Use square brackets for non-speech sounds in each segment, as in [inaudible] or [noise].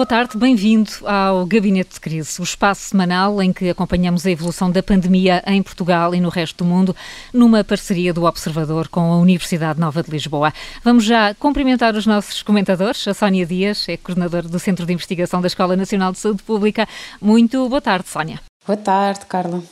Boa tarde, bem-vindo ao Gabinete de Crise, o espaço semanal em que acompanhamos a evolução da pandemia em Portugal e no resto do mundo, numa parceria do Observador com a Universidade Nova de Lisboa. Vamos já cumprimentar os nossos comentadores. A Sónia Dias é coordenadora do Centro de Investigação da Escola Nacional de Saúde Pública. Muito boa tarde, Sónia. Boa tarde, Carla.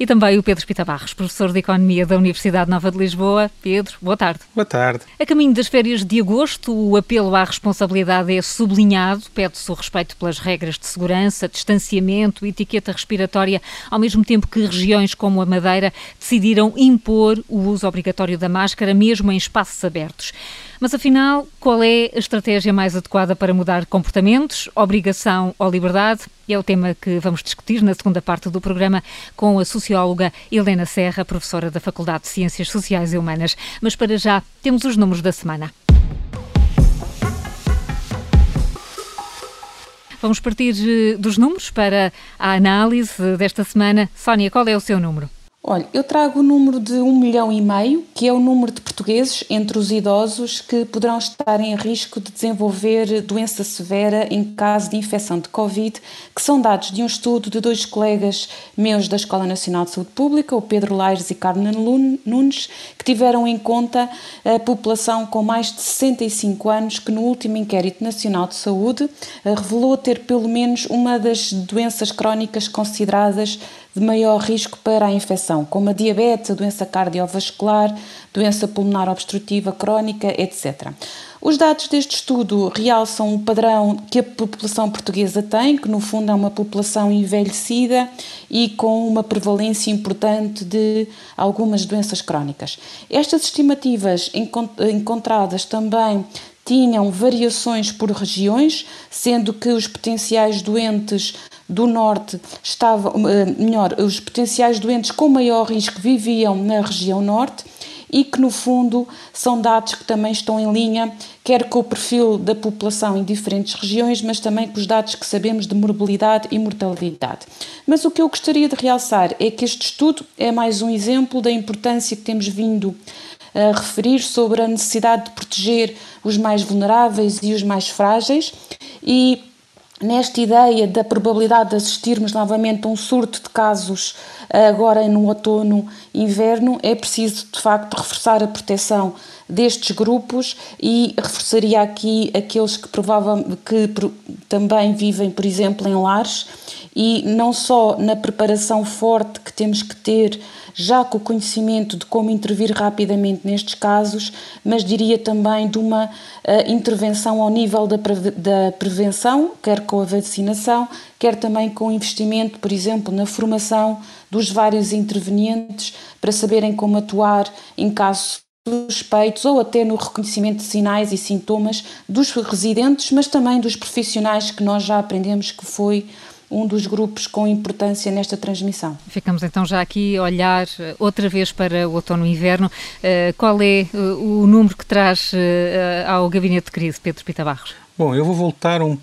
E também o Pedro Pita Barros, professor de Economia da Universidade Nova de Lisboa. Pedro, boa tarde. Boa tarde. A caminho das férias de agosto, o apelo à responsabilidade é sublinhado. Pede-se o respeito pelas regras de segurança, distanciamento, etiqueta respiratória, ao mesmo tempo que regiões como a Madeira decidiram impor o uso obrigatório da máscara, mesmo em espaços abertos. Mas afinal, qual é a estratégia mais adequada para mudar comportamentos, obrigação ou liberdade? É o tema que vamos discutir na segunda parte do programa com a socióloga Helena Serra, professora da Faculdade de Ciências Sociais e Humanas. Mas para já, temos os números da semana. Vamos partir eh, dos números para a análise desta semana. Sónia, qual é o seu número? Olha, eu trago o número de um milhão e meio, que é o número de portugueses entre os idosos que poderão estar em risco de desenvolver doença severa em caso de infecção de Covid, que são dados de um estudo de dois colegas meus da Escola Nacional de Saúde Pública, o Pedro Laires e Carmen Nunes, que tiveram em conta a população com mais de 65 anos, que no último inquérito nacional de saúde eh, revelou ter pelo menos uma das doenças crónicas consideradas de maior risco para a infecção, como a diabetes, a doença cardiovascular, doença pulmonar obstrutiva crónica, etc. Os dados deste estudo realçam o padrão que a população portuguesa tem, que no fundo é uma população envelhecida e com uma prevalência importante de algumas doenças crónicas. Estas estimativas encontradas também tinham variações por regiões, sendo que os potenciais doentes do norte estavam, eh, melhor, os potenciais doentes com maior risco viviam na região norte e que, no fundo, são dados que também estão em linha, quer com o perfil da população em diferentes regiões, mas também com os dados que sabemos de morbilidade e mortalidade. Mas o que eu gostaria de realçar é que este estudo é mais um exemplo da importância que temos vindo a referir sobre a necessidade de proteger os mais vulneráveis e os mais frágeis. E nesta ideia da probabilidade de assistirmos novamente a um surto de casos agora no outono inverno, é preciso de facto reforçar a proteção destes grupos e reforçaria aqui aqueles que provavelmente que também vivem, por exemplo, em lares e não só na preparação forte que temos que ter já com o conhecimento de como intervir rapidamente nestes casos, mas diria também de uma uh, intervenção ao nível da, da prevenção, quer com a vacinação, quer também com o investimento, por exemplo, na formação dos vários intervenientes para saberem como atuar em casos suspeitos ou até no reconhecimento de sinais e sintomas dos residentes, mas também dos profissionais que nós já aprendemos que foi um dos grupos com importância nesta transmissão. Ficamos então já aqui a olhar eh, outra vez para o outono e inverno. Uh, qual é uh, o número que traz ao gabinete de crise, Pedro Pita Barros? Bom, eu vou voltar um,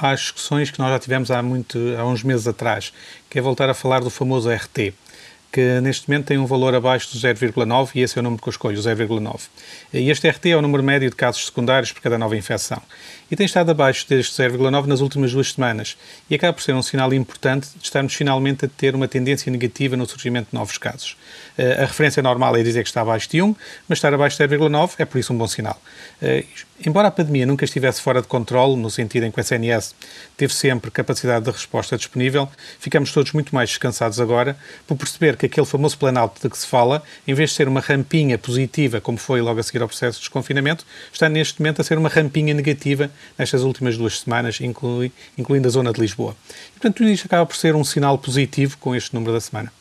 às discussões que nós já tivemos há, muito, há uns meses atrás, que é voltar a falar do famoso RT que neste momento tem um valor abaixo do 0,9 e esse é o número que eu escolho, o 0,9. E este RT é o número médio de casos secundários por cada nova infecção. E tem estado abaixo deste 0,9 nas últimas duas semanas. E acaba por ser um sinal importante de estarmos finalmente a ter uma tendência negativa no surgimento de novos casos. Uh, a referência normal é dizer que está abaixo de 1, mas estar abaixo de 0,9 é por isso um bom sinal. Uh, embora a pandemia nunca estivesse fora de controle, no sentido em que o SNS teve sempre capacidade de resposta disponível, ficamos todos muito mais descansados agora por perceber que aquele famoso planalto de que se fala, em vez de ser uma rampinha positiva, como foi logo a seguir ao processo de desconfinamento, está neste momento a ser uma rampinha negativa nestas últimas duas semanas, inclui, incluindo a zona de Lisboa. E, portanto, tudo isto acaba por ser um sinal positivo com este número da semana.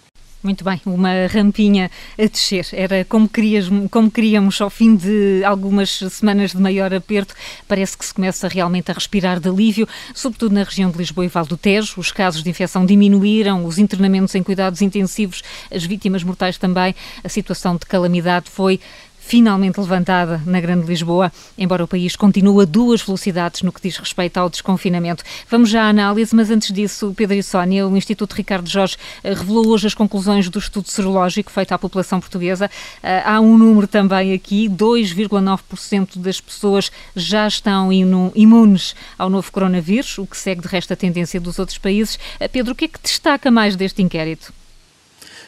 Muito bem, uma rampinha a descer. Era como, querias, como queríamos ao fim de algumas semanas de maior aperto. Parece que se começa realmente a respirar de alívio, sobretudo na região de Lisboa e Val do Tejo. Os casos de infecção diminuíram, os internamentos em cuidados intensivos, as vítimas mortais também. A situação de calamidade foi finalmente levantada na Grande Lisboa, embora o país continue a duas velocidades no que diz respeito ao desconfinamento. Vamos já à análise, mas antes disso, Pedro e Sónia, o Instituto Ricardo Jorge eh, revelou hoje as conclusões do estudo serológico feito à população portuguesa. Eh, há um número também aqui, 2,9% das pessoas já estão imunes ao novo coronavírus, o que segue de resto a tendência dos outros países. Eh, Pedro, o que é que destaca mais deste inquérito?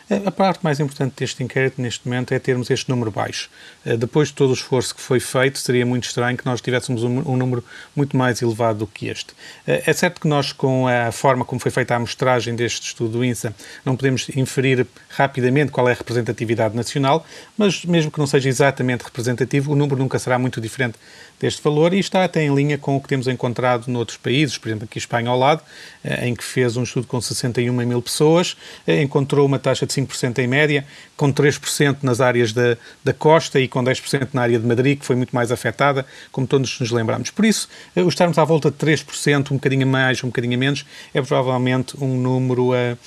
A parte mais importante deste inquérito neste momento é termos este número baixo. Eh, depois de todo o esforço que foi feito, seria muito estranho que nós tivéssemos um, um número muito mais elevado do que este. Eh, é certo que nós, com a forma como foi feita a amostragem deste estudo do INSA, não podemos inferir rapidamente qual é a representatividade nacional, mas mesmo que não seja exatamente representativo, o número nunca será muito diferente deste valor e está até em linha com o que temos encontrado noutros países, por exemplo, aqui Espanha ao lado, eh, em que fez um estudo com 61 mil pessoas, encontrou uma taxa de 5% em média, com 3% nas áreas da, da costa e com 10% na área de Madrid, que foi muito mais afetada, como todos nos lembramos. Por isso, eh, o estarmos à volta de 3%, um bocadinho mais, um bocadinho menos, é provavelmente um número uh,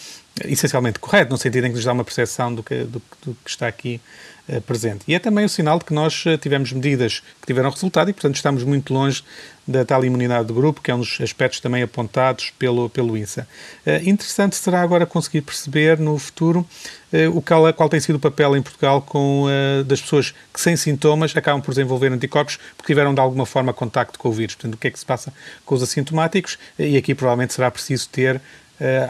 essencialmente correto, no sentido em que nos dá uma percepção do que, do, do que está aqui presente. E é também o sinal de que nós uh, tivemos medidas que tiveram resultado e, portanto, estamos muito longe da tal imunidade do grupo, que é um dos aspectos também apontados pelo, pelo INSA. Uh, interessante será agora conseguir perceber no futuro o qual, qual tem sido o papel em Portugal com das pessoas que sem sintomas acabam por desenvolver anticorpos porque tiveram de alguma forma contacto com o vírus. Portanto, o que é que se passa com os assintomáticos? E aqui provavelmente será preciso ter uh,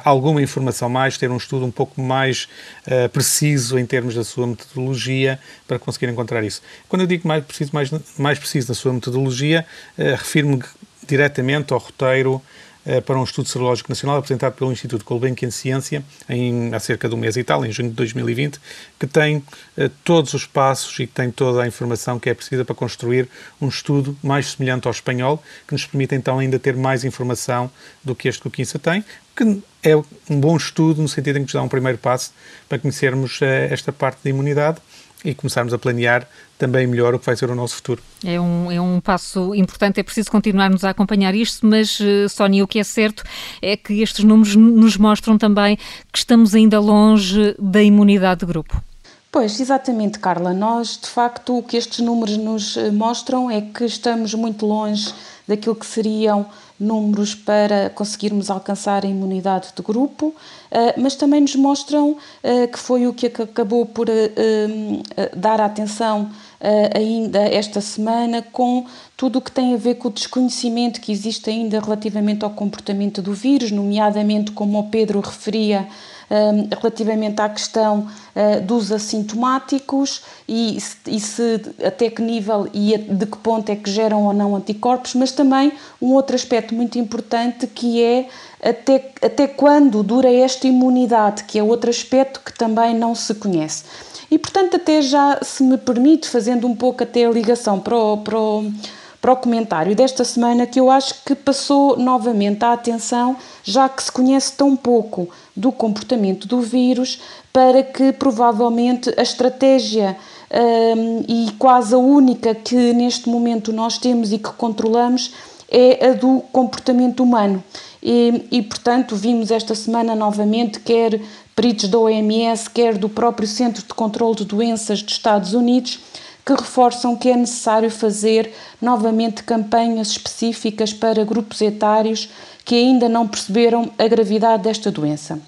alguma informação mais, ter um estudo um pouco mais uh, preciso em termos da sua metodologia para conseguir encontrar isso. Quando eu digo mais preciso, mais, mais preciso na sua metodologia, uh, refiro-me diretamente ao roteiro eh, para um estudo serológico nacional apresentado pelo Instituto Gulbenkian Ciência em, há cerca de um mês e tal, em junho de 2020, que tem eh, todos os passos e tem toda a informação que é precisa para construir um estudo mais semelhante ao espanhol, que nos permite então ainda ter mais informação do que este que o Quinça tem, que é um bom estudo no sentido em que nos dá um primeiro passo para conhecermos eh, esta parte da imunidade e começarmos a planear também melhor o que vai ser o nosso futuro. É um, é um passo importante, é preciso continuarmos a acompanhar isto, mas, eh, Sónia, o que é certo é que estes números nos mostram também que estamos ainda longe da imunidade de grupo. Pois, exatamente, Carla. Nós, de facto, o que estes números nos eh, mostram é que estamos muito longe daquilo que seriam números para conseguirmos alcançar a imunidade de grupo, eh, mas também nos mostram eh, que foi o que acabou por eh, dar atenção ainda esta semana com tudo o que tem a ver com o desconhecimento que existe ainda relativamente ao comportamento do vírus, nomeadamente como o Pedro referia relativamente à questão uh, dos assintomáticos e, e, se até que nível e de que ponto é que geram ou não anticorpos, mas também um outro aspecto muito importante que é até, até quando dura esta imunidade, que é outro aspecto que também não se conhece. E portanto, até já se me permite, fazendo um pouco até a ligação para o, para o para o comentário desta semana que eu acho que passou novamente a atenção, já que se conhece tão pouco do comportamento do vírus, para que provavelmente a estratégia um, e quase a única que neste momento nós temos e que controlamos é a do comportamento humano. E, e, portanto, vimos esta semana novamente, quer peritos da OMS, quer do próprio Centro de Controlo de Doenças dos Estados Unidos, que reforçam que é necessário fazer novamente campanhas específicas para grupos etários que ainda não perceberam a gravidade desta doença.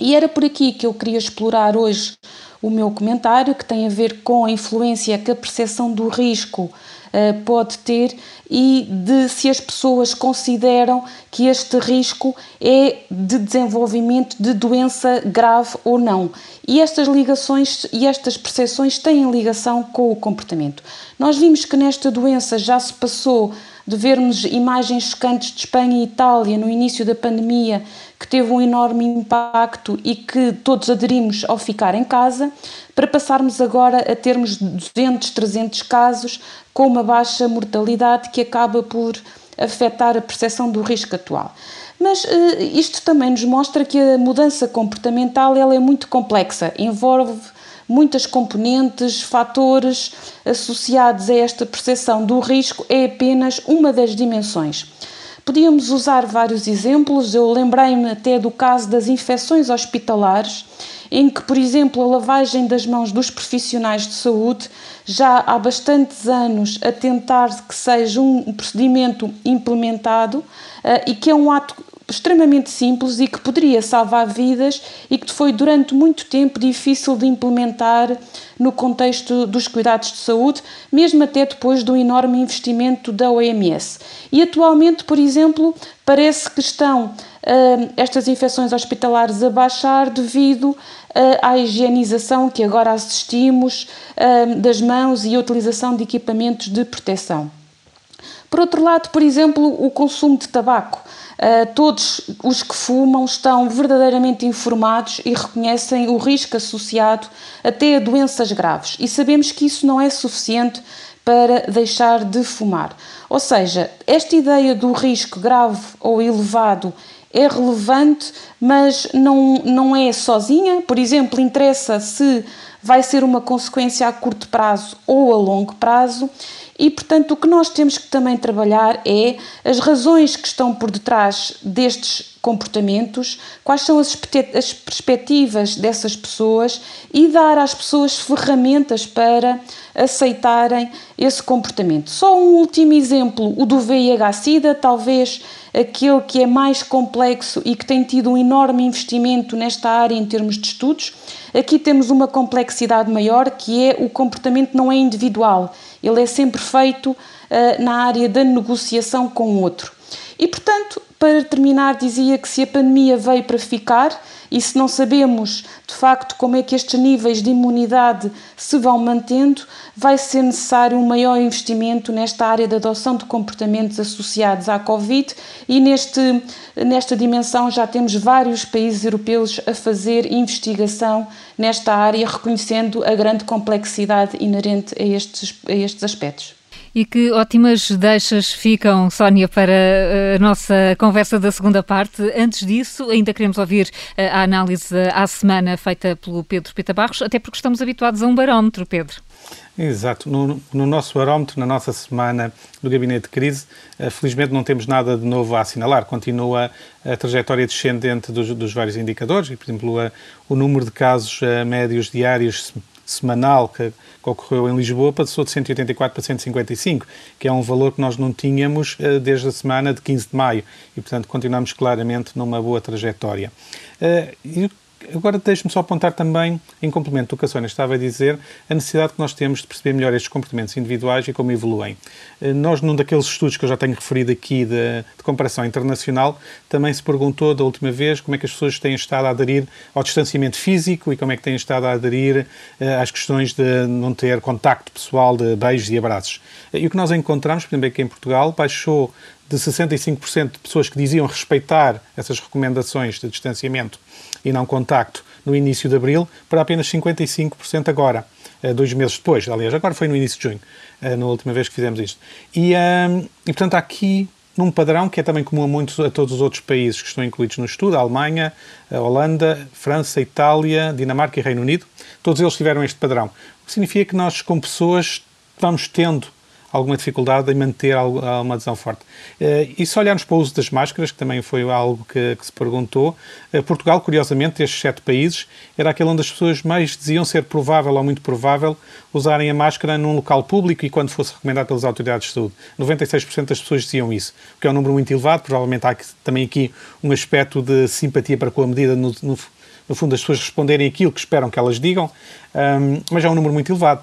E era por aqui que eu queria explorar hoje o meu comentário, que tem a ver com a influência que a percepção do risco uh, pode ter e de se as pessoas consideram que este risco é de desenvolvimento de doença grave ou não. E estas ligações e estas percepções têm ligação com o comportamento. Nós vimos que nesta doença já se passou de vermos imagens chocantes de Espanha e Itália no início da pandemia, que teve um enorme impacto e que todos aderimos ao ficar em casa, para passarmos agora a termos 200, 300 casos com uma baixa mortalidade que acaba por afetar a percepção do risco atual. Mas uh, isto também nos mostra que a mudança comportamental ela é muito complexa, envolve muitas componentes, fatores associados a esta percepção do risco, é apenas uma das dimensões. Podíamos usar vários exemplos, eu lembrei-me até do caso das infecções hospitalares, em que, por exemplo, a lavagem das mãos dos profissionais de saúde já há bastantes anos a tentar que seja um procedimento implementado uh, e que é um ato extremamente simples e que poderia salvar vidas e que foi durante muito tempo difícil de implementar no contexto dos cuidados de saúde, mesmo até depois do enorme investimento da OMS. E atualmente, por exemplo, parece que estão uh, estas infecções hospitalares a baixar devido uh, à higienização que agora assistimos uh, das mãos e a utilização de equipamentos de proteção. Por outro lado, por exemplo, o consumo de tabaco. Uh, todos os que fumam estão verdadeiramente informados e reconhecem o risco associado até a doenças graves. E sabemos que isso não é suficiente para deixar de fumar. Ou seja, esta ideia do risco grave ou elevado é relevante, mas não, não é sozinha. Por exemplo, interessa se vai ser uma consequência a curto prazo ou a longo prazo. E, portanto, o que nós temos que também trabalhar é as razões que estão por detrás destes comportamentos, quais são as, as perspectivas dessas pessoas e dar às pessoas ferramentas para aceitarem esse comportamento. Só um último exemplo, o do VIH-Sida, talvez aquele que é mais complexo e que tem tido um enorme investimento nesta área em termos de estudos. Aqui temos uma complexidade maior, que é o comportamento não é individual, ele é sempre feito uh, na área da negociação com o outro. E, portanto, para terminar, dizia que se a pandemia veio para ficar e se não sabemos de facto como é que estes níveis de imunidade se vão mantendo, vai ser necessário um maior investimento nesta área da adoção de comportamentos associados à Covid e neste, nesta dimensão já temos vários países europeus a fazer investigação nesta área, reconhecendo a grande complexidade inerente a estes, a estes aspectos. E que ótimas deixas ficam, Sónia, para eh, a nossa conversa da segunda parte. Antes disso, ainda queremos ouvir eh, a análise à semana feita pelo Pedro Pita Barros, até porque estamos habituados a um barómetro, Pedro. Exato. No, no, nosso barómetro, na nossa semana do Gabinete de Crise, eh, felizmente não temos nada de novo a assinalar. Continua a trajetória descendente dos, dos vários indicadores e, por exemplo, a, o número de casos médios diários semanal que, que, ocorreu em Lisboa passou de 184 para 155, que é um valor que nós não tínhamos uh, desde a semana de 15 de maio e, portanto, continuamos claramente numa boa trajetória. Uh, e Agora deixe-me só apontar também, em complemento do que a Sónia estava a dizer, a necessidade que nós temos de perceber melhor estes comportamentos individuais e como evoluem. Eh, nós, num daqueles estudos que eu já tenho referido aqui de, de, comparação internacional, também se perguntou da última vez como é que as pessoas têm estado a aderir ao distanciamento físico e como é que têm estado a aderir uh, às questões de não ter contacto pessoal, de beijos e abraços. Eh, e o que nós encontramos, por exemplo, aqui em Portugal, baixou de 65% de pessoas que diziam respeitar essas recomendações de distanciamento e não contacto no início de abril para apenas 55% agora, eh, dois meses depois. Aliás, agora foi no início de junho, eh, na última vez que fizemos isto. E, ehm, e portanto, aqui num padrão que é também comum a, muitos, a todos os outros países que estão incluídos no estudo, a Alemanha, a Holanda, França, Itália, Dinamarca e Reino Unido, todos eles tiveram este padrão. O que significa que nós, como pessoas, vamos tendo alguma dificuldade em manter uma adesão forte. Eh, e se olharmos para o uso das máscaras, que também foi algo que, que se perguntou, eh, Portugal, curiosamente, destes sete países, era aquele onde as pessoas mais diziam ser provável ou muito provável usarem a máscara num local público e quando fosse recomendado pelas autoridades de saúde. 96% das pessoas diziam isso, o que é um número muito elevado, provavelmente há também aqui um aspecto de simpatia para com a medida no, no no fundo, as pessoas responderem aquilo que esperam que elas digam, um, mas é um número muito elevado.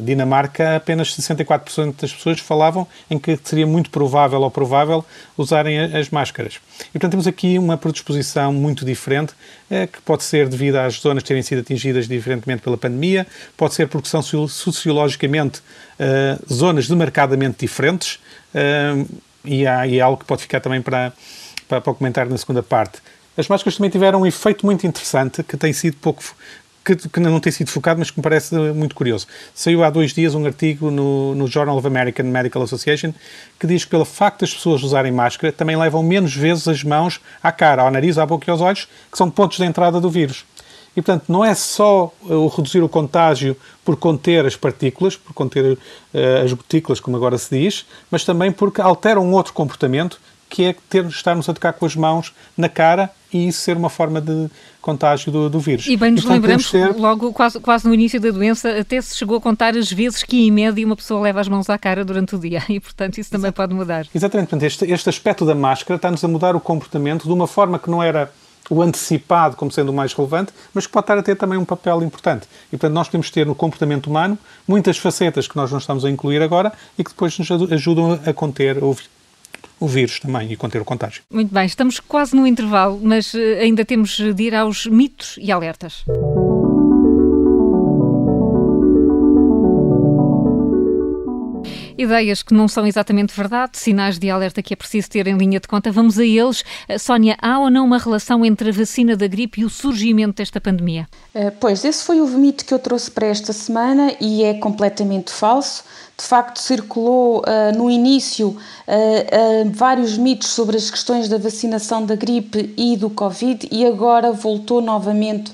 Dinamarca, apenas 64% das pessoas falavam em que seria muito provável ou provável usarem as máscaras. E, portanto, temos aqui uma predisposição muito diferente, eh, que pode ser devido às zonas terem sido atingidas diferentemente pela pandemia, pode ser porque são sociologicamente eh, zonas demarcadamente diferentes, e, há, e é algo que pode ficar também para, para, para comentar na segunda parte. As máscaras também tiveram um efeito muito interessante que tem sido pouco que, que, não tem sido focado, mas que me parece muito curioso. Saiu há dois dias um artigo no, no, Journal of American Medical Association que diz que, pelo facto das pessoas usarem máscara, também levam menos vezes as mãos à cara, ao nariz, à boca e aos olhos, que são pontos de entrada do vírus. E, portanto, não é só o reduzir o contágio por conter as partículas, por conter uh, as gotículas, como agora se diz, mas também porque altera um outro comportamento que é estarmos a tocar com as mãos na cara e isso ser uma forma de contágio do, do vírus. E bem nos e, portanto, lembramos, ter... logo quase, quase no início da doença, até se chegou a contar as vezes que em média uma pessoa leva as mãos à cara durante o dia [laughs] e, portanto, isso também pode mudar. Exatamente, portanto, este, este aspecto da máscara está-nos a mudar o comportamento de uma forma que não era o antecipado como sendo o mais relevante, mas que pode estar a ter também um papel importante. E, portanto, nós que ter no comportamento humano muitas facetas que nós não estamos a incluir agora e que depois nos ajudam a conter o, vírus também e conter o contágio. Muito bem, estamos quase no intervalo, mas eh, ainda temos de ir aos mitos e alertas. Ideias que não são exatamente verdade, sinais de alerta que é preciso ter em linha de conta. Vamos a eles. Eh, Sónia, há ou não uma relação entre a vacina da gripe e o surgimento desta pandemia? Uh, pois, esse foi o mito que eu trouxe para esta semana e é completamente falso. De facto, circulou uh, no início uh, vários mitos sobre as questões da vacinação da gripe e do Covid e agora voltou novamente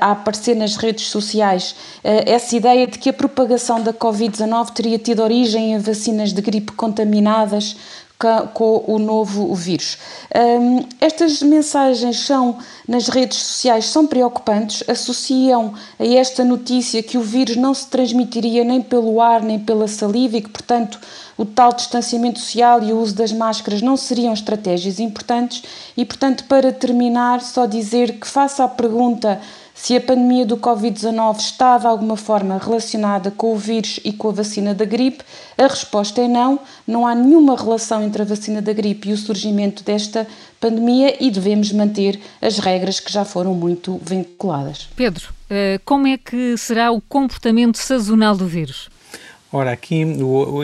a aparecer nas redes sociais. Essa ideia de que a propagação da Covid-19 teria tido origem em vacinas de gripe contaminadas com o novo vírus. Um, estas mensagens são nas redes sociais são preocupantes, associam a esta notícia que o vírus não se transmitiria nem pelo ar nem pela saliva e que, portanto, o tal distanciamento social e o uso das máscaras não seriam estratégias importantes e, portanto, para terminar, só dizer que faça a pergunta se a pandemia do Covid-19 está de alguma forma relacionada com o vírus e com a vacina da gripe, a resposta é não. Não há nenhuma relação entre a vacina da gripe e o surgimento desta pandemia e devemos manter as regras que já foram muito vinculadas. Pedro, eh, como é que será o comportamento sazonal do vírus? Ora, aqui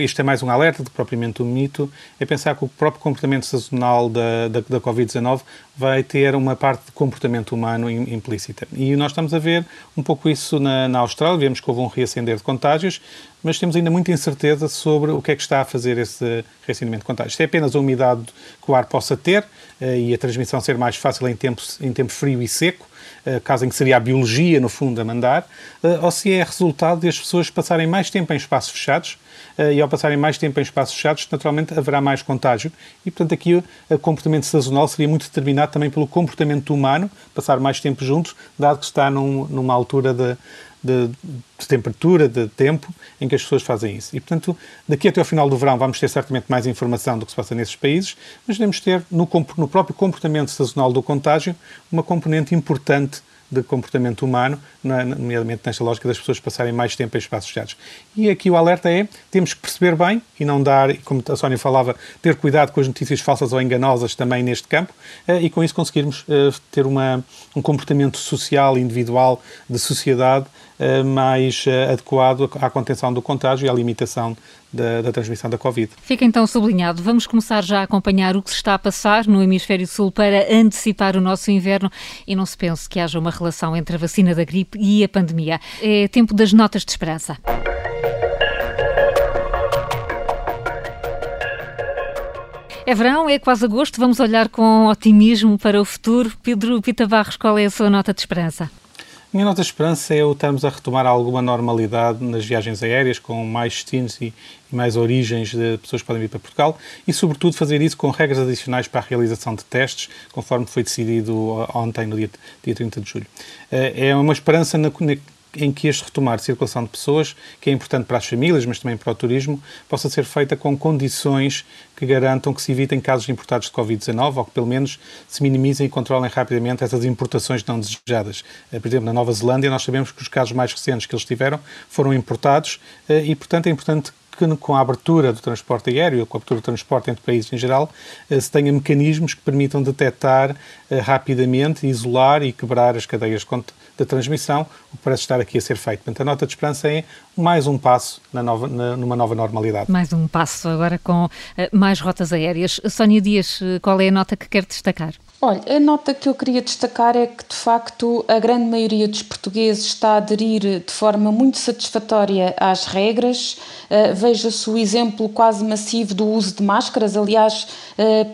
isto é mais um alerta do propriamente um mito, é pensar que o próprio comportamento sazonal da, da, da Covid-19 vai ter uma parte de comportamento humano implícita. E nós estamos a ver um pouco isso na, na Austrália, vemos que houve um reacender de contágios, mas temos ainda muita incerteza sobre o que é que está a fazer esse reacendimento de contágios. Se é apenas a umidade que o ar possa ter eh, e a transmissão ser mais fácil em tempo, em tempo frio e seco, caso em que seria a biologia, no fundo, a mandar, eh, ou se é resultado de as pessoas passarem mais tempo em espaços fechados, e ao passarem mais tempo em espaços fechados, naturalmente haverá mais contágio e, portanto, aqui o comportamento sazonal seria muito determinado também pelo comportamento humano, passar mais tempo juntos, dado que está num, numa altura de, de, de, temperatura, de tempo, em que as pessoas fazem isso. E, portanto, daqui até ao final do verão vamos ter certamente mais informação do que se passa nesses países, mas devemos ter no, no próprio comportamento sazonal do contágio uma componente importante de comportamento humano, nomeadamente nesta lógica das pessoas passarem mais tempo em espaços fechados. E aqui o alerta é, temos que perceber bem e não dar, como a Sónia falava, ter cuidado com as notícias falsas ou enganosas também neste campo eh, e com isso conseguirmos eh, ter uma, um comportamento social, individual, de sociedade eh, mais adequado à contenção do contágio e à limitação da, da, transmissão da Covid. Fica então sublinhado. Vamos começar já a acompanhar o que se está a passar no Hemisfério Sul para antecipar o nosso inverno e não se pense que haja uma relação entre a vacina da gripe e a pandemia. É tempo das notas de esperança. É verão, é quase agosto, vamos olhar com otimismo para o futuro. Pedro Pita Barros, qual é a sua nota de esperança? Minha nota de esperança é o estarmos a retomar alguma normalidade nas viagens aéreas, com mais destinos e, e, mais origens de pessoas que podem vir para Portugal e, sobretudo, fazer isso com regras adicionais para a realização de testes, conforme foi decidido ontem, no dia, dia 30 de julho. Eh, é uma esperança na, em que este retomar de circulação de pessoas, que é importante para as famílias, mas também para o turismo, possa ser feita com condições que garantam que se evitem casos importados de Covid-19 ou que pelo menos se minimizem e controlem rapidamente essas importações não desejadas. Eh, por exemplo, na Nova Zelândia nós sabemos que os casos mais recentes que eles tiveram foram importados eh, e, portanto, é importante que com a abertura do transporte aéreo, com a abertura do transporte entre países em geral, eh, se tenha mecanismos que permitam detectar rapidamente, isolar e quebrar as cadeias de transmissão, o que parece estar aqui a ser feito. Portanto, a nota de esperança é mais um passo na nova, na, numa nova normalidade. Mais um passo agora com uh, mais rotas aéreas. Sónia Dias, qual é a nota que quer destacar? Olha, a nota que eu queria destacar é que, de facto, a grande maioria dos portugueses está a aderir de forma muito satisfatória às regras. Uh, Veja-se o exemplo quase massivo do uso de máscaras. Aliás,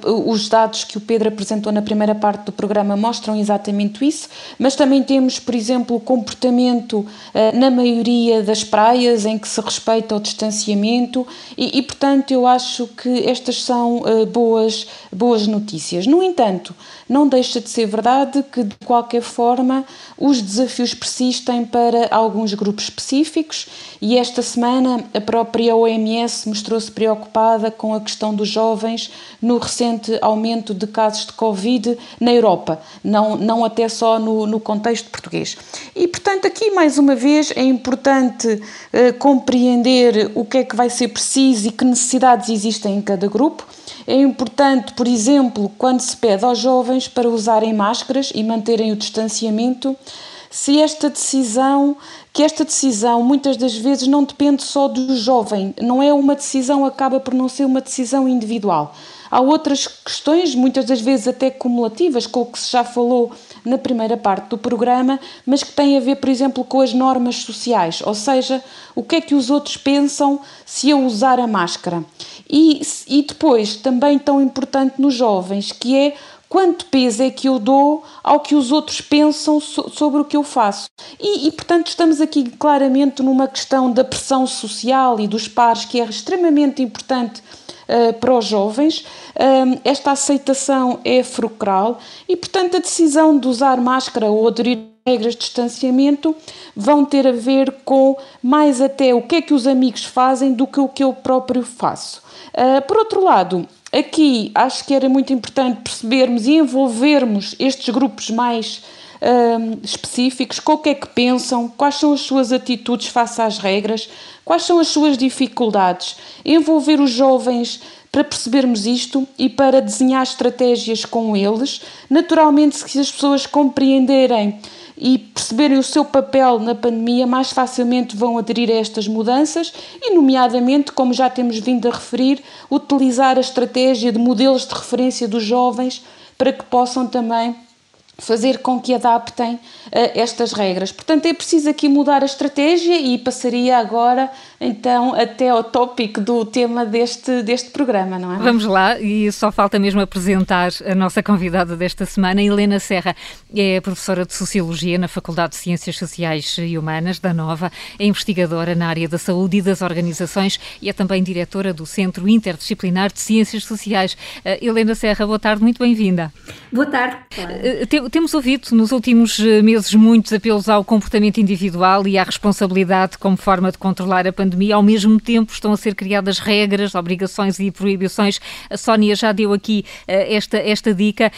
uh, os dados que o Pedro apresentou na primeira parte do programa mostram exatamente isso. Mas também temos, por exemplo, o comportamento uh, na maioria das praias em que se respeita o distanciamento e, e portanto, eu acho que estas são boas, boas notícias. No entanto, não deixa de ser verdade que, de qualquer forma, os desafios persistem para alguns grupos específicos e esta semana a própria OMS mostrou-se preocupada com a questão dos jovens no recente aumento de casos de Covid na Europa, não, não até só no, no contexto português. E, portanto, aqui mais uma vez é importante eh, compreender o que é que vai ser preciso e que necessidades existem em cada grupo é importante, por exemplo, quando se pede aos jovens para usarem máscaras e manterem o distanciamento, se esta decisão, que esta decisão muitas das vezes não depende só do jovem, não é uma decisão, acaba por não ser uma decisão individual. Há outras questões, muitas das vezes até cumulativas, com o que se já falou na primeira parte do programa, mas que têm a ver, por exemplo, com as normas sociais, ou seja, o que é que os outros pensam se eu usar a máscara. E, e depois, também tão importante nos jovens, que é quanto peso é que eu dou ao que os outros pensam so sobre o que eu faço. E, e, portanto, estamos aqui claramente numa questão da pressão social e dos pares que é extremamente importante uh, para os jovens. Esta aceitação é fulcral e, portanto, a decisão de usar máscara ou aderir regras de distanciamento vão ter a ver com mais até o que é que os amigos fazem do que o que eu próprio faço. Uh, por outro lado, aqui acho que era muito importante percebermos e envolvermos estes grupos mais específicos, com o que é que pensam, quais são as suas atitudes face às regras, quais são as suas dificuldades, envolver os jovens para percebermos isto e para desenhar estratégias com eles. Naturalmente, se as pessoas compreenderem e perceberem o seu papel na pandemia, mais facilmente vão aderir a estas mudanças e, nomeadamente, como já temos vindo a referir, utilizar a estratégia de modelos de referência dos jovens para que possam também fazer com que adaptem uh, estas regras. Portanto, é preciso aqui mudar a estratégia e passaria agora então até ao tópico do tema deste, deste programa, não é? Vamos lá, e só falta mesmo apresentar a nossa convidada desta semana, Helena Serra. É professora de Sociologia na Faculdade de Ciências Sociais e Humanas da Nova, é investigadora na área da saúde e das organizações e é também diretora do Centro Interdisciplinar de Ciências Sociais. Uh, Helena Serra, boa tarde, muito bem-vinda. Boa tarde. Uh, temos ouvido nos últimos eh, meses muitos apelos ao comportamento individual e à responsabilidade como forma de controlar a pandemia. Ao mesmo tempo, estão a ser criadas regras, obrigações e proibições. A Sónia já deu aqui uh, esta, esta dica,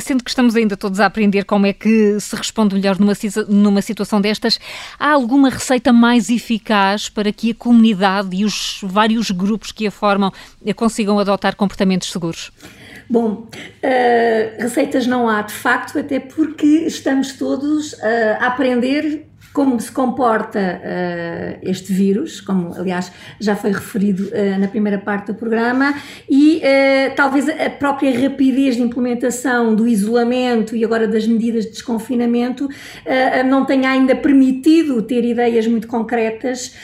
sendo que estamos ainda todos a aprender como é que se responde melhor numa, numa situação destas. Há alguma receita mais eficaz para que a comunidade e os vários grupos que a formam eh, consigam adotar comportamentos seguros? Bom, uh, receitas não há de facto, até porque estamos todos uh, a aprender como se comporta uh, este vírus, como aliás já foi referido uh, na primeira parte do programa, e uh, talvez a própria rapidez de implementação do isolamento e agora das medidas de desconfinamento não tenha ainda permitido ter ideias muito concretas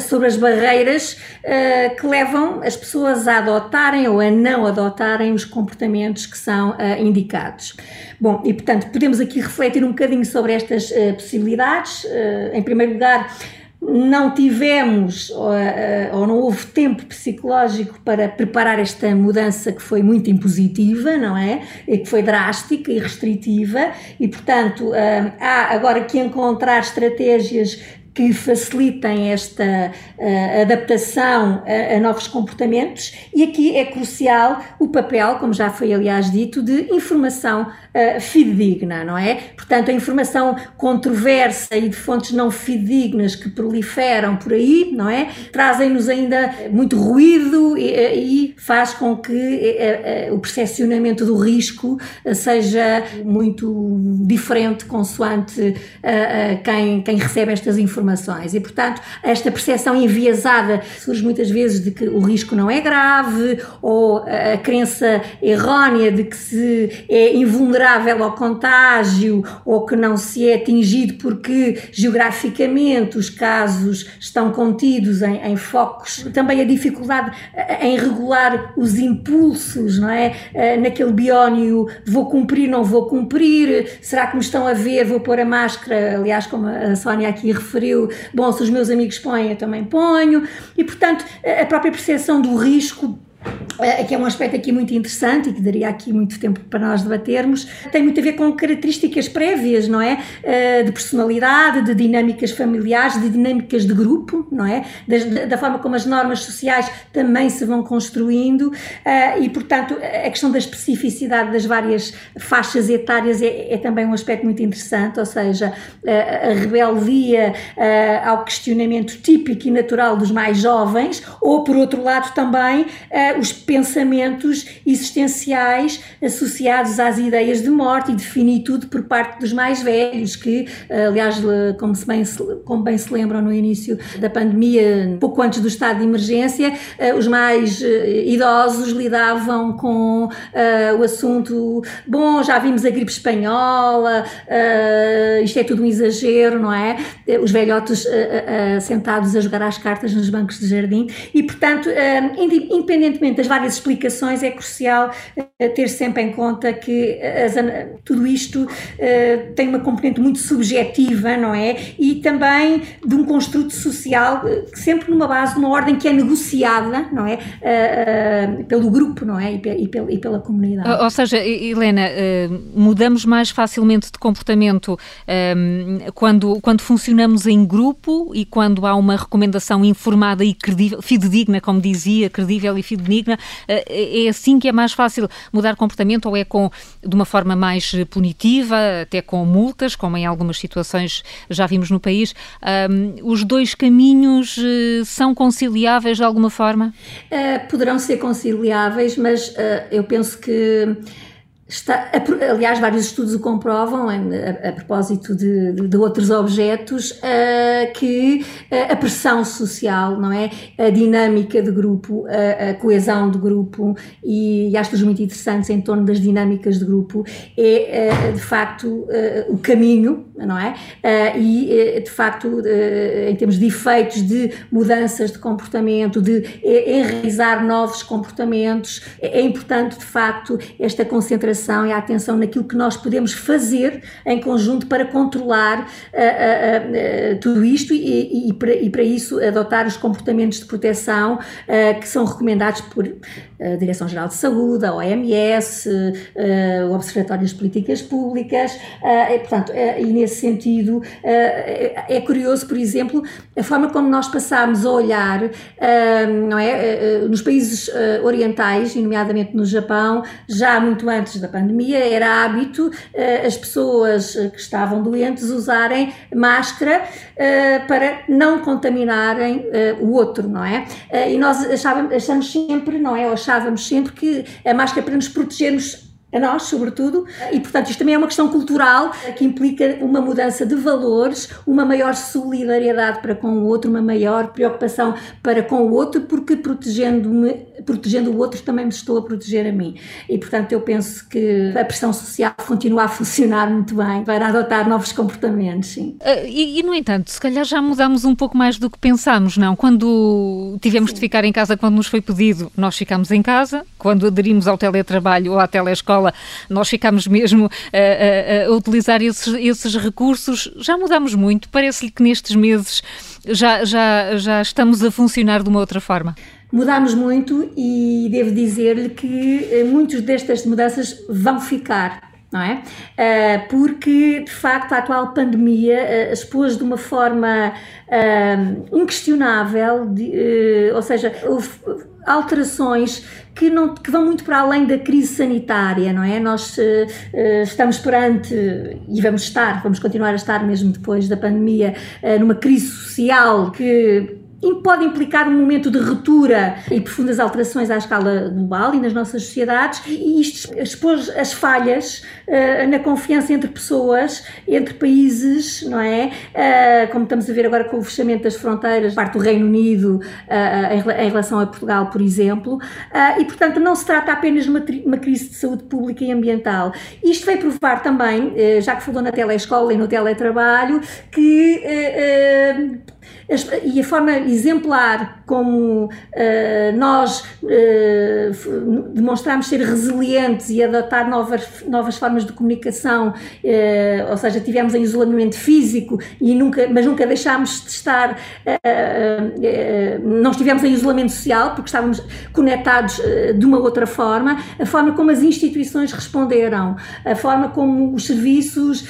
sobre as barreiras que levam as pessoas a adotarem ou a não adotarem os comportamentos que são indicados. Bom, e portanto podemos aqui refletir um bocadinho sobre estas possibilidades em primeiro lugar, não tivemos ou, eh, ou, não houve tempo psicológico para preparar esta mudança que foi muito impositiva, não é? E que foi drástica e restritiva, e portanto eh, há agora que encontrar estratégias que facilitem esta adaptação a, novos comportamentos e aqui é crucial o papel, como já foi aliás dito, de informação uh, fidedigna, não é? Portanto, a informação controversa e de fontes não fidedignas que proliferam por aí, não é? Trazem-nos ainda muito ruído e, e faz com que uh, o percepcionamento do risco seja muito diferente consoante quem, quem recebe estas informações. E, portanto, esta percepção enviesada surge muitas vezes de que o risco não é grave ou a crença errónea de que se é invulnerável ao contágio ou que não se é atingido porque geograficamente os casos estão contidos em, em focos. Também a dificuldade em regular os impulsos, não é? Eh, naquele biónio, vou cumprir, não vou cumprir, será que me estão a ver, vou pôr a máscara, aliás, como a Sónia aqui referiu, bom, se os meus amigos põem, eu também ponho, e portanto a própria percepção do risco que é um aspecto aqui muito interessante e que daria aqui muito tempo para nós debatermos, tem muito a ver com características prévias, não é? Eh, de personalidade, de dinâmicas familiares, de dinâmicas de grupo, não é? Da, forma como as normas sociais também se vão construindo eh, e, portanto, a questão da especificidade das várias faixas etárias é, é também um aspecto muito interessante, ou seja, a rebeldia eh, ao questionamento típico e natural dos mais jovens, ou, por outro lado, também os pensamentos existenciais associados às ideias de morte e de finitude por parte dos mais velhos, que, aliás, como, se bem, como bem se lembram no início da pandemia, pouco antes do estado de emergência, eh, os mais eh, idosos lidavam com o assunto, bom, já vimos a gripe espanhola, isto é tudo um exagero, não é? Os velhotes sentados a jogar às cartas nos bancos de jardim e, portanto, independentemente independentemente das várias explicações, é crucial uh, ter sempre em conta que as, tudo isto uh, tem uma componente muito subjetiva, não é? E também de um construto social, sempre numa base, numa ordem que é negociada, não é? pelo grupo, não é? E, pela, e pela comunidade. Ou, seja, Helena, mudamos mais facilmente de comportamento um, quando, quando funcionamos em grupo e quando há uma recomendação informada e credível, fidedigna, como dizia, credível e fidedigna benigna, eh, é assim que é mais fácil mudar comportamento ou é com, de uma forma mais punitiva, até com multas, como em algumas situações já vimos no país? Um, os dois caminhos eh, são conciliáveis de alguma forma? Uh, poderão ser conciliáveis, mas uh, eu penso que Está, aliás, vários estudos o comprovam, a, a propósito de, de, outros objetos, uh, que uh, a pressão social, não é? A dinâmica de grupo, a, a coesão de grupo e, e acho muito interessantes em torno das dinâmicas de grupo, é uh, de facto o caminho, não é? e de facto, em termos de efeitos de mudanças de comportamento, de enraizar novos comportamentos, é, é importante de facto esta concentração e a atenção naquilo que nós podemos fazer em conjunto para controlar uh, uh, tudo isto e, e, para, e, para, isso adotar os comportamentos de proteção que são recomendados por a Direção-Geral de Saúde, a OMS, o Observatório das Políticas Públicas, e, portanto, e nesse sentido é curioso, por exemplo, a forma como nós passámos a olhar, não é, nos países orientais, nomeadamente no Japão, já muito antes da pandemia, era hábito uh, as pessoas eh, que estavam doentes usarem máscara uh, para não contaminarem o outro, não é? e nós achávamos, achamos sempre, não é? Ou achávamos sempre que a máscara para nos protegermos a nós, sobretudo, e portanto isto também é uma questão cultural que implica uma mudança de valores, uma maior solidariedade para com o outro, uma maior preocupação para com o outro, porque protegendo-me, protegendo o outro também me estou a proteger a mim. E portanto eu penso que a pressão social continua a funcionar muito bem para adotar novos comportamentos, sim. Uh, e, e, no entanto, se calhar já mudamos um pouco mais do que pensámos, não? Quando tivemos sim. de ficar em casa quando nos foi pedido, nós ficamos em casa, quando aderimos ao teletrabalho ou à telescola escola, nós ficamos mesmo a, a, a utilizar esses, esses recursos. Já mudamos muito, parece-lhe que nestes meses já, já, já estamos a funcionar de uma outra forma. Mudámos muito e devo dizer-lhe que eh, muitas destas mudanças vão ficar não é? Uh, porque, de facto, a atual pandemia uh, expôs de uma forma inquestionável, ou seja, houve alterações que, não, que vão muito para além da crise sanitária, não é? Nós estamos perante, e vamos estar, vamos continuar a estar mesmo depois da pandemia, numa crise social que pode implicar um momento de ruptura e profundas alterações à escala global e nas nossas sociedades, e isto expôs as falhas uh, na confiança entre pessoas, entre países, não é? Uh, como estamos a ver agora com o fechamento das fronteiras, parte do Reino Unido uh, em, relação a Portugal, por exemplo, e portanto não se trata apenas de uma, uma, crise de saúde pública e ambiental. Isto veio provar também, já que falou na telescola e no teletrabalho, que e a forma exemplar como uh, nós uh, demonstramos ser resilientes e adotar novas, novas formas de comunicação, uh, ou seja, tivemos em isolamento físico, e nunca, mas nunca deixámos de estar, não estivemos em isolamento social porque estávamos conectados de uma outra forma, a forma como as instituições responderam, a forma como os serviços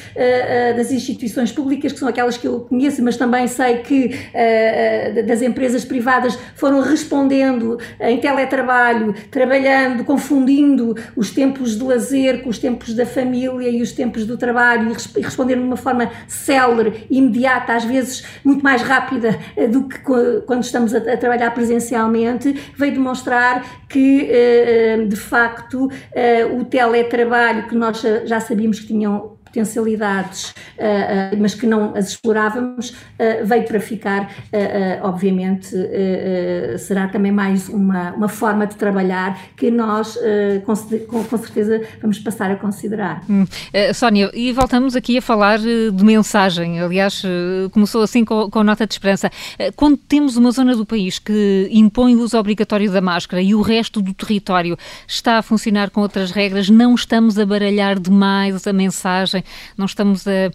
das instituições públicas, que são aquelas que eu conheço, mas também sei que uh, das empresas privadas foram respondendo em teletrabalho, trabalhando, confundindo os tempos de lazer com os tempos da família e os tempos do trabalho e respondendo de uma forma célere, imediata, às vezes muito mais rápida uh, do que quando estamos a, a, trabalhar presencialmente, veio demonstrar que, uh, de facto, o teletrabalho que nós já sabíamos que tinham potencialidades, uh, uh, mas que não as explorávamos, uh, veio para ficar, obviamente, será também mais uma, uma forma de trabalhar que nós, com, com, certeza, vamos passar a considerar. Hum. Sónia, e voltamos aqui a falar de mensagem, aliás, começou assim com, com nota de esperança. Quando temos uma zona do país que impõe o uso obrigatório da máscara e o resto do território está a funcionar com outras regras, não estamos a baralhar demais a mensagem não estamos a,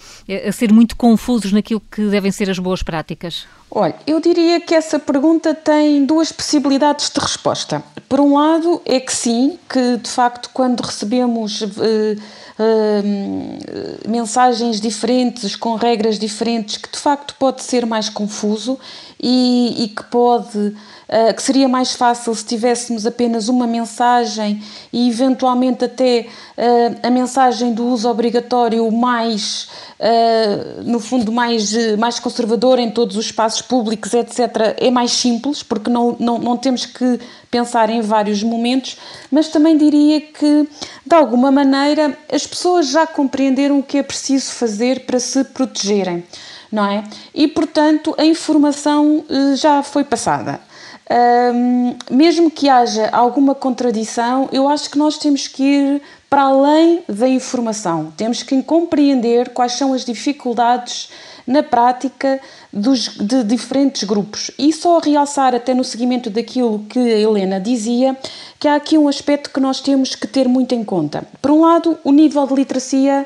a ser muito confusos naquilo que devem ser as boas práticas? Olha, eu diria que essa pergunta tem duas possibilidades de resposta. Por um lado, é que sim, que de facto, quando recebemos. Uh, Uh, mensagens diferentes, com regras diferentes, que de facto pode ser mais confuso e, e que pode uh, que seria mais fácil se tivéssemos apenas uma mensagem e eventualmente até uh, a mensagem do uso obrigatório mais uh, no fundo mais, mais conservador em todos os espaços públicos, etc., é mais simples, porque não, não, não temos que pensar em vários momentos, mas também diria que, de alguma maneira, as pessoas já compreenderam o que é preciso fazer para se protegerem, não é? E, portanto, a informação já foi passada. Um, mesmo que haja alguma contradição, eu acho que nós temos que ir para além da informação, temos que compreender quais são as dificuldades na prática dos, de diferentes grupos. E só realçar, até no seguimento daquilo que a Helena dizia, que há aqui um aspecto que nós temos que ter muito em conta. Por um lado, o nível de literacia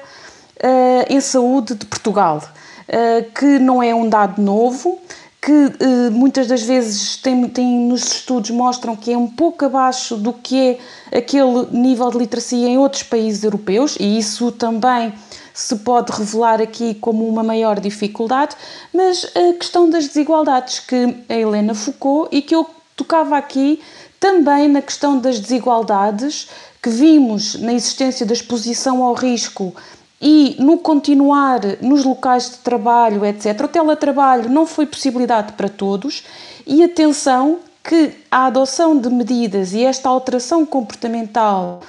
uh, em saúde de Portugal, uh, que não é um dado novo que eh, muitas das vezes tem, tem, nos estudos mostram que é um pouco abaixo do que é aquele nível de literacia em outros países europeus e isso também se pode revelar aqui como uma maior dificuldade, mas a questão das desigualdades que a Helena focou e que eu tocava aqui também na questão das desigualdades que vimos na existência da exposição ao risco e no continuar nos locais de trabalho, etc. O teletrabalho não foi possibilidade para todos e atenção que a adoção de medidas e esta alteração comportamental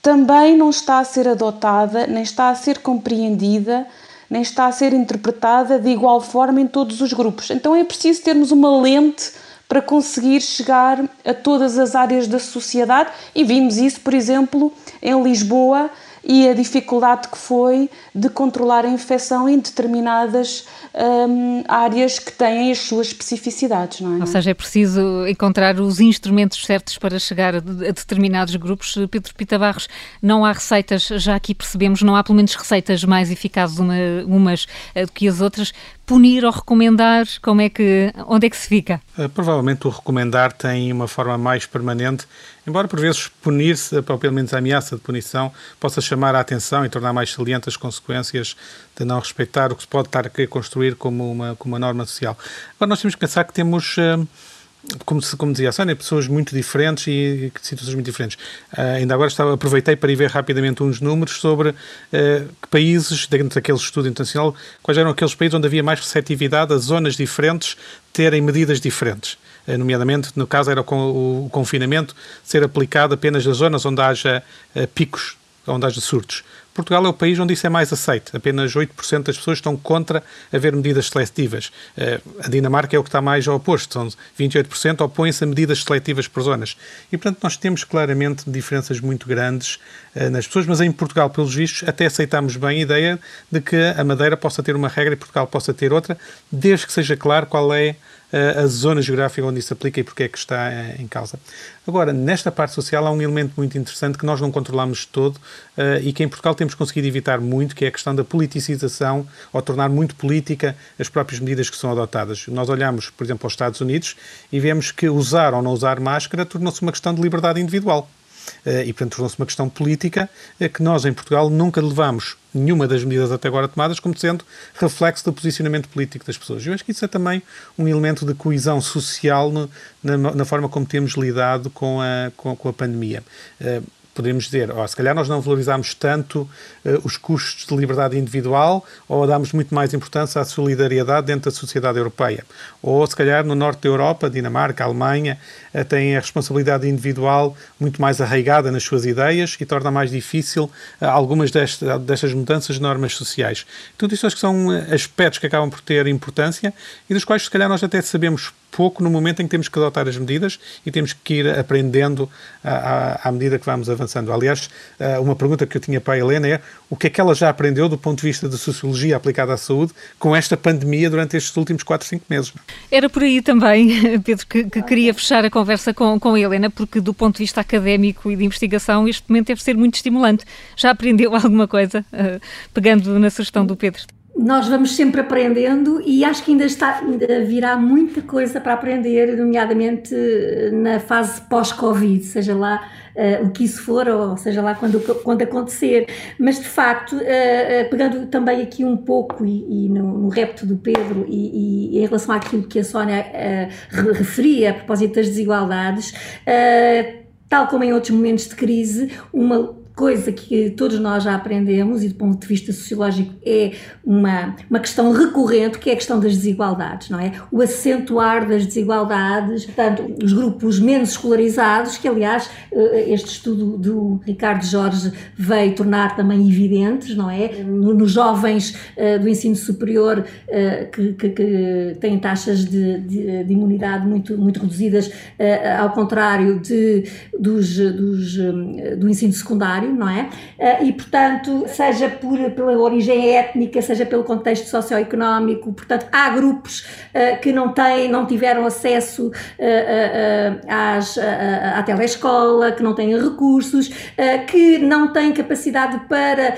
também não está a ser adotada, nem está a ser compreendida, nem está a ser interpretada de igual forma em todos os grupos. Então é preciso termos uma lente para conseguir chegar a todas as áreas da sociedade e vimos isso, por exemplo, em Lisboa e a dificuldade que foi de controlar a infecção em determinadas um, áreas que têm as suas especificidades. Não é? Ou seja, é preciso encontrar os instrumentos certos para chegar a, determinados grupos. Pedro Pita Barros, não há receitas, já aqui percebemos, não há pelo menos receitas mais eficazes uma, umas eh, do que as outras punir ou recomendar? Como é que, onde é que se fica? Uh, provavelmente o recomendar tem uma forma mais permanente, embora por vezes punir-se, ou pelo menos a ameaça de punição, possa chamar a atenção e tornar mais saliente as consequências de não respeitar o que se pode estar a construir como uma, como uma norma social. Agora nós temos que pensar que temos... Uh, como, como dizia a Sónia, pessoas muito diferentes e, situações muito diferentes. Uh, ainda agora estava, aproveitei para ir ver rapidamente uns números sobre uh, que países, dentro daquele estudo internacional, quais eram aqueles países onde havia mais receptividade a zonas diferentes terem medidas diferentes. Uh, nomeadamente, no caso, era o, confinamento ser aplicado apenas nas zonas onde haja picos, onde haja surtos. Portugal é o país onde isso é mais aceito. Apenas 8% das pessoas estão contra haver medidas seletivas. Eh, a Dinamarca é o que está mais ao oposto, são 28% opõem-se a medidas seletivas por zonas. E, portanto, nós temos claramente diferenças muito grandes nas pessoas, mas em Portugal, pelos vistos, até aceitamos bem a ideia de que a Madeira possa ter uma regra e Portugal possa ter outra, desde que seja claro qual é a zona geográfica onde isso aplica e porque é que está eh, em causa. Agora, nesta parte social há um elemento muito interessante que nós não controlamos todo uh, e que em Portugal temos conseguido evitar muito, que é a questão da politicização ou tornar muito política as próprias medidas que são adotadas. Nós olhamos, por exemplo, aos Estados Unidos e vemos que usar ou não usar máscara tornou-se uma questão de liberdade individual. Eh, e, portanto, tornou-se uma questão política eh, que nós, em Portugal, nunca levamos nenhuma das medidas até agora tomadas como sendo reflexo do posicionamento político das pessoas. Eu acho que isso é também um elemento de coesão social no, na, na, forma como temos lidado com a, com, com a pandemia. Uh, poderíamos dizer, oh, se calhar nós não valorizamos tanto uh, os custos de liberdade individual ou damos muito mais importância à solidariedade dentro da sociedade europeia. Ou se calhar no norte da Europa, Dinamarca, Alemanha, uh, têm a responsabilidade individual muito mais arraigada nas suas ideias e torna mais difícil uh, algumas destas, mudanças de normas sociais. Tudo isso acho que são aspectos que acabam por ter importância e dos quais se calhar nós até sabemos pouco no momento em que temos que adotar as medidas e temos que ir aprendendo à, à medida que vamos avançando. Aliás, eh, uma pergunta que eu tinha para a Helena é o que é que ela já aprendeu do ponto de vista de sociologia aplicada à saúde com esta pandemia durante estes últimos 4, 5 meses? Era por aí também, [laughs] Pedro, que, que queria fechar a conversa com, com a Helena, porque do ponto de vista académico e de investigação este momento deve ser muito estimulante. Já aprendeu [laughs] alguma coisa, uh, pegando na sugestão do Pedro? Nós vamos sempre aprendendo e acho que ainda, está, ainda virá muita coisa para aprender, nomeadamente eh, na fase pós-Covid, seja lá uh, o que isso for, ou seja lá quando, quando acontecer. Mas de facto, uh, uh, pegando também aqui um pouco e, e no, no, repto do Pedro e, e, em relação àquilo que a Sónia referia a propósito das desigualdades, tal como em outros momentos de crise, uma coisa que todos nós já aprendemos e do ponto de vista sociológico é uma, uma questão recorrente, que é a questão das desigualdades, não é? O acentuar das desigualdades, portanto, os grupos menos escolarizados, que aliás eh, este estudo do Ricardo Jorge veio tornar também evidentes, não é? Nos jovens uh, do ensino superior uh, que, que, que, têm taxas de, de, de, imunidade muito, muito reduzidas, ao contrário de, dos, dos, do ensino secundário, não é? Eh, e, portanto, seja por, pela origem étnica, seja pelo contexto socioeconómico, portanto, há grupos uh, que não têm, não tiveram acesso uh, às, à telescola, que não têm recursos, que não têm capacidade para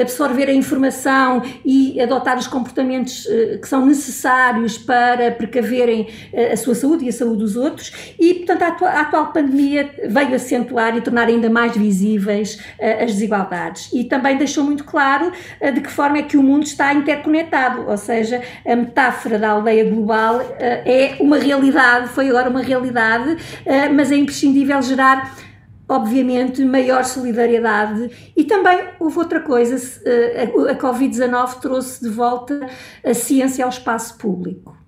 absorver a informação e adotar os comportamentos que são necessários para precaverem a sua saúde e a saúde dos outros. E, portanto, a atual pandemia veio acentuar e tornar ainda mais visível uh, as desigualdades. E também deixou muito claro uh, de que forma é que o mundo está interconectado, ou seja, a metáfora da aldeia global uh, é uma realidade, foi agora uma realidade, mas é imprescindível gerar obviamente, maior solidariedade. E também houve outra coisa: a Covid-19 trouxe de volta a ciência ao espaço público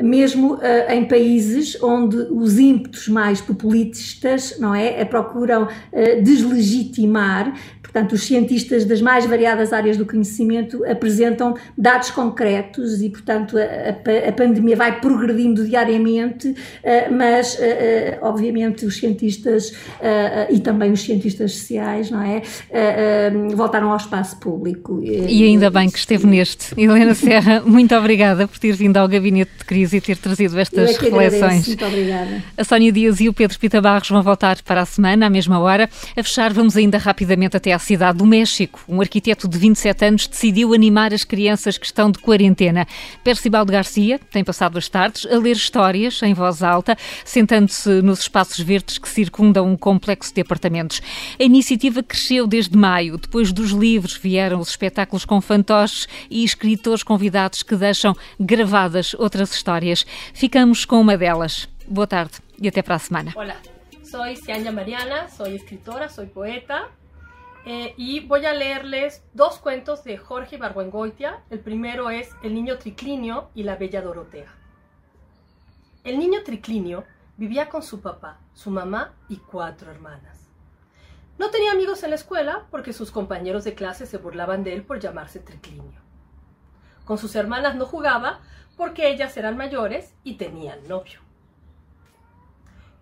mesmo uh, em países onde os ímpetos mais populistas, não é, procuram uh, deslegitimar Portanto, os cientistas das mais variadas áreas do conhecimento apresentam dados concretos e, portanto, a, a pandemia vai progredindo diariamente, eh, mas, eh, eh, obviamente, os cientistas e também os cientistas sociais, não é? Voltaram ao espaço público. E ainda bem que esteve neste. Helena Serra, [laughs] muito obrigada por ter vindo ao Gabinete de Crise e ter trazido estas é reflexões. Muito obrigada. A Sónia Dias e o Pedro Pita Barros vão voltar para a semana, à mesma hora. A fechar, vamos ainda rapidamente até à cidade do México. Um arquiteto de 27 anos decidiu animar as crianças que estão de quarentena. Percibaldo Garcia tem passado as tardes a ler histórias em voz alta, sentando-se nos espaços verdes que circundam um complexo de apartamentos. A iniciativa cresceu desde maio. Depois dos livros vieram os espetáculos com fantoches e escritores convidados que deixam gravadas outras histórias. Ficamos com uma delas. Boa tarde e até para a semana. Olá, sou Cianya Mariana, sou escritora, sou poeta. Eh, y voy a leerles dos cuentos de Jorge Barguengoitia. El primero es El niño triclinio y la bella Dorotea. El niño triclinio vivía con su papá, su mamá y cuatro hermanas. No tenía amigos en la escuela porque sus compañeros de clase se burlaban de él por llamarse Triclinio. Con sus hermanas no jugaba porque ellas eran mayores y tenían novio.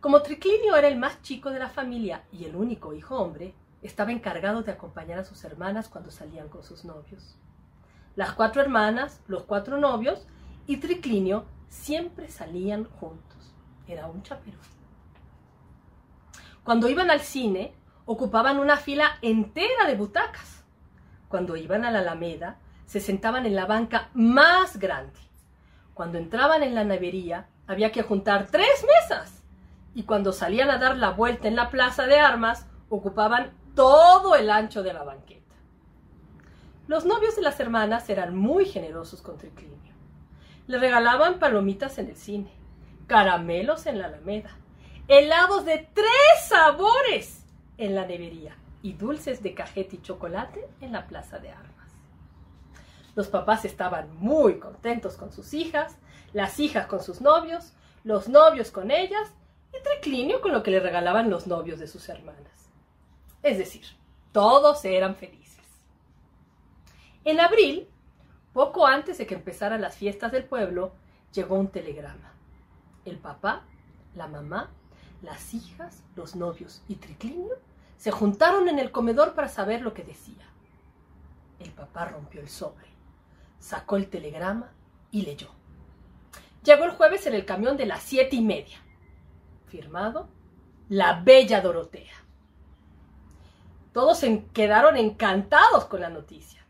Como Triclinio era el más chico de la familia y el único hijo hombre, estaba encargado de acompañar a sus hermanas cuando salían con sus novios. Las cuatro hermanas, los cuatro novios y Triclinio siempre salían juntos. Era un chaperón. Cuando iban al cine, ocupaban una fila entera de butacas. Cuando iban a la Alameda, se sentaban en la banca más grande. Cuando entraban en la nevería, había que juntar tres mesas. Y cuando salían a dar la vuelta en la plaza de armas, ocupaban todo el ancho de la banqueta. Los novios de las hermanas eran muy generosos con Triclinio. Le regalaban palomitas en el cine, caramelos en la Alameda, helados de tres sabores en la nevería y dulces de cajete y chocolate en la plaza de armas. Los papás estaban muy contentos con sus hijas, las hijas con sus novios, los novios con ellas y Triclinio con lo que le regalaban los novios de sus hermanas. Es decir, todos eran felices. En abril, poco antes de que empezaran las fiestas del pueblo, llegó un telegrama. El papá, la mamá, las hijas, los novios y Triclinio se juntaron en el comedor para saber lo que decía. El papá rompió el sobre, sacó el telegrama y leyó. Llegó el jueves en el camión de las siete y media. Firmado, la bella Dorotea. Todos quedaron encantados con la noticia.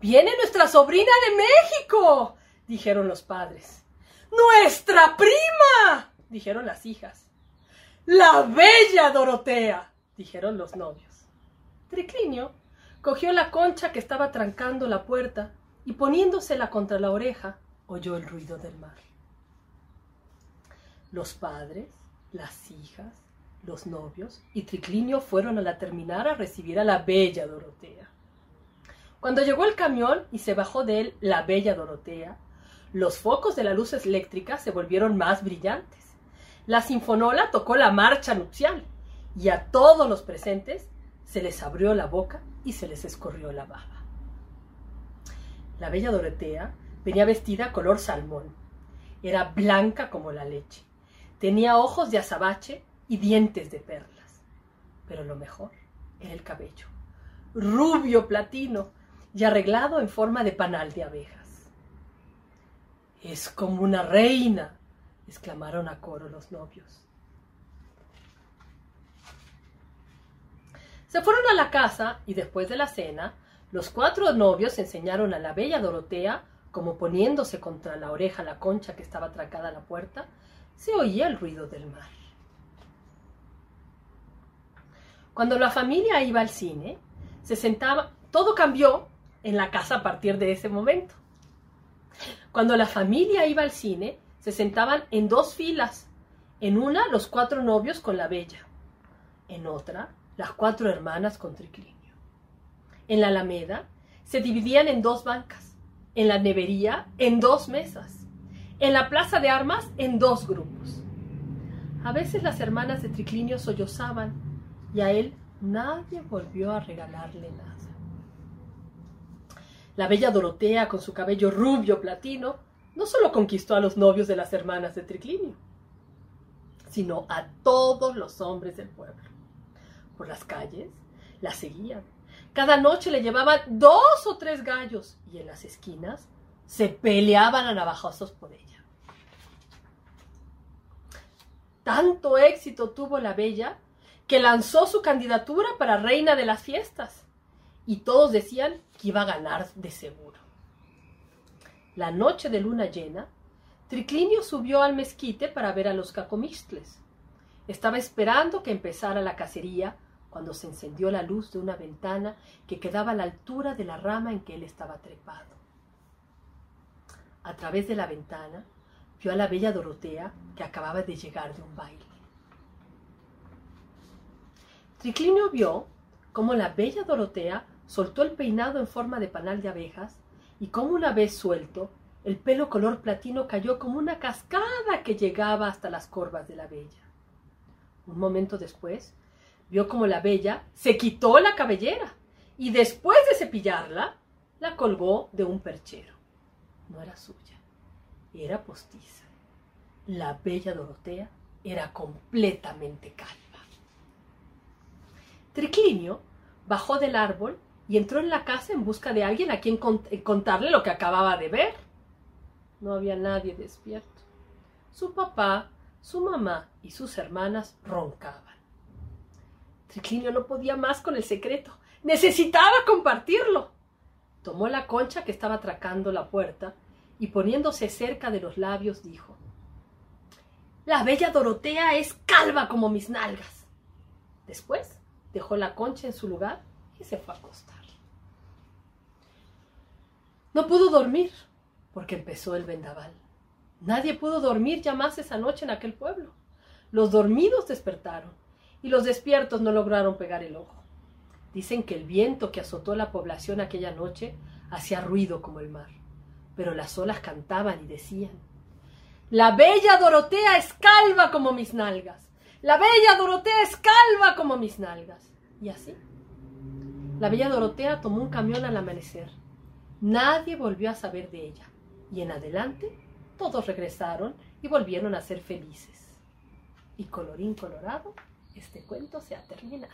Viene nuestra sobrina de México, dijeron los padres. ¡Nuestra prima! dijeron las hijas. La bella Dorotea, dijeron los novios. Triclinio cogió la concha que estaba trancando la puerta y poniéndosela contra la oreja, oyó el ruido del mar. Los padres, las hijas, los novios y Triclinio fueron a la terminal a recibir a la bella Dorotea. Cuando llegó el camión y se bajó de él la bella Dorotea, los focos de las luces eléctricas se volvieron más brillantes. La sinfonola tocó la marcha nupcial y a todos los presentes se les abrió la boca y se les escorrió la baba. La bella Dorotea venía vestida color salmón. Era blanca como la leche. Tenía ojos de azabache y dientes de perlas. Pero lo mejor era el cabello, rubio platino y arreglado en forma de panal de abejas. Es como una reina, exclamaron a coro los novios. Se fueron a la casa y después de la cena, los cuatro novios enseñaron a la bella Dorotea, como poniéndose contra la oreja la concha que estaba atracada a la puerta, se oía el ruido del mar. Cuando la familia iba al cine, se sentaba, todo cambió en la casa a partir de ese momento. Cuando la familia iba al cine, se sentaban en dos filas. En una, los cuatro novios con la bella. En otra, las cuatro hermanas con Triclinio. En la Alameda se dividían en dos bancas, en la nevería en dos mesas, en la plaza de armas en dos grupos. A veces las hermanas de Triclinio sollozaban y a él nadie volvió a regalarle nada. La bella Dorotea, con su cabello rubio platino, no solo conquistó a los novios de las hermanas de Triclinio, sino a todos los hombres del pueblo por las calles, la seguían. Cada noche le llevaban dos o tres gallos y en las esquinas se peleaban a navajazos por ella. Tanto éxito tuvo la bella que lanzó su candidatura para reina de las fiestas y todos decían que iba a ganar de seguro. La noche de luna llena, Triclinio subió al mezquite para ver a los cacomistles. Estaba esperando que empezara la cacería cuando se encendió la luz de una ventana que quedaba a la altura de la rama en que él estaba trepado. A través de la ventana vio a la bella Dorotea que acababa de llegar de un baile. Triclinio vio cómo la bella Dorotea soltó el peinado en forma de panal de abejas y cómo una vez suelto, el pelo color platino cayó como una cascada que llegaba hasta las corvas de la bella. Un momento después, vio como la bella se quitó la cabellera y después de cepillarla, la colgó de un perchero. No era suya, era postiza. La bella Dorotea era completamente calva. Triclinio bajó del árbol y entró en la casa en busca de alguien a quien contarle lo que acababa de ver. No había nadie despierto. Su papá, su mamá y sus hermanas roncaban. Triclinio no podía más con el secreto. Necesitaba compartirlo. Tomó la concha que estaba atracando la puerta y poniéndose cerca de los labios dijo La bella Dorotea es calva como mis nalgas. Después dejó la concha en su lugar y se fue a acostar. No pudo dormir porque empezó el vendaval. Nadie pudo dormir ya más esa noche en aquel pueblo. Los dormidos despertaron y los despiertos no lograron pegar el ojo. Dicen que el viento que azotó la población aquella noche hacía ruido como el mar, pero las olas cantaban y decían La bella Dorotea es calva como mis nalgas. La bella Dorotea es calva como mis nalgas. Y así. La bella Dorotea tomó un camión al amanecer. Nadie volvió a saber de ella. Y en adelante todos regresaron y volvieron a ser felices. Y colorín colorado, este cuento se ha terminado.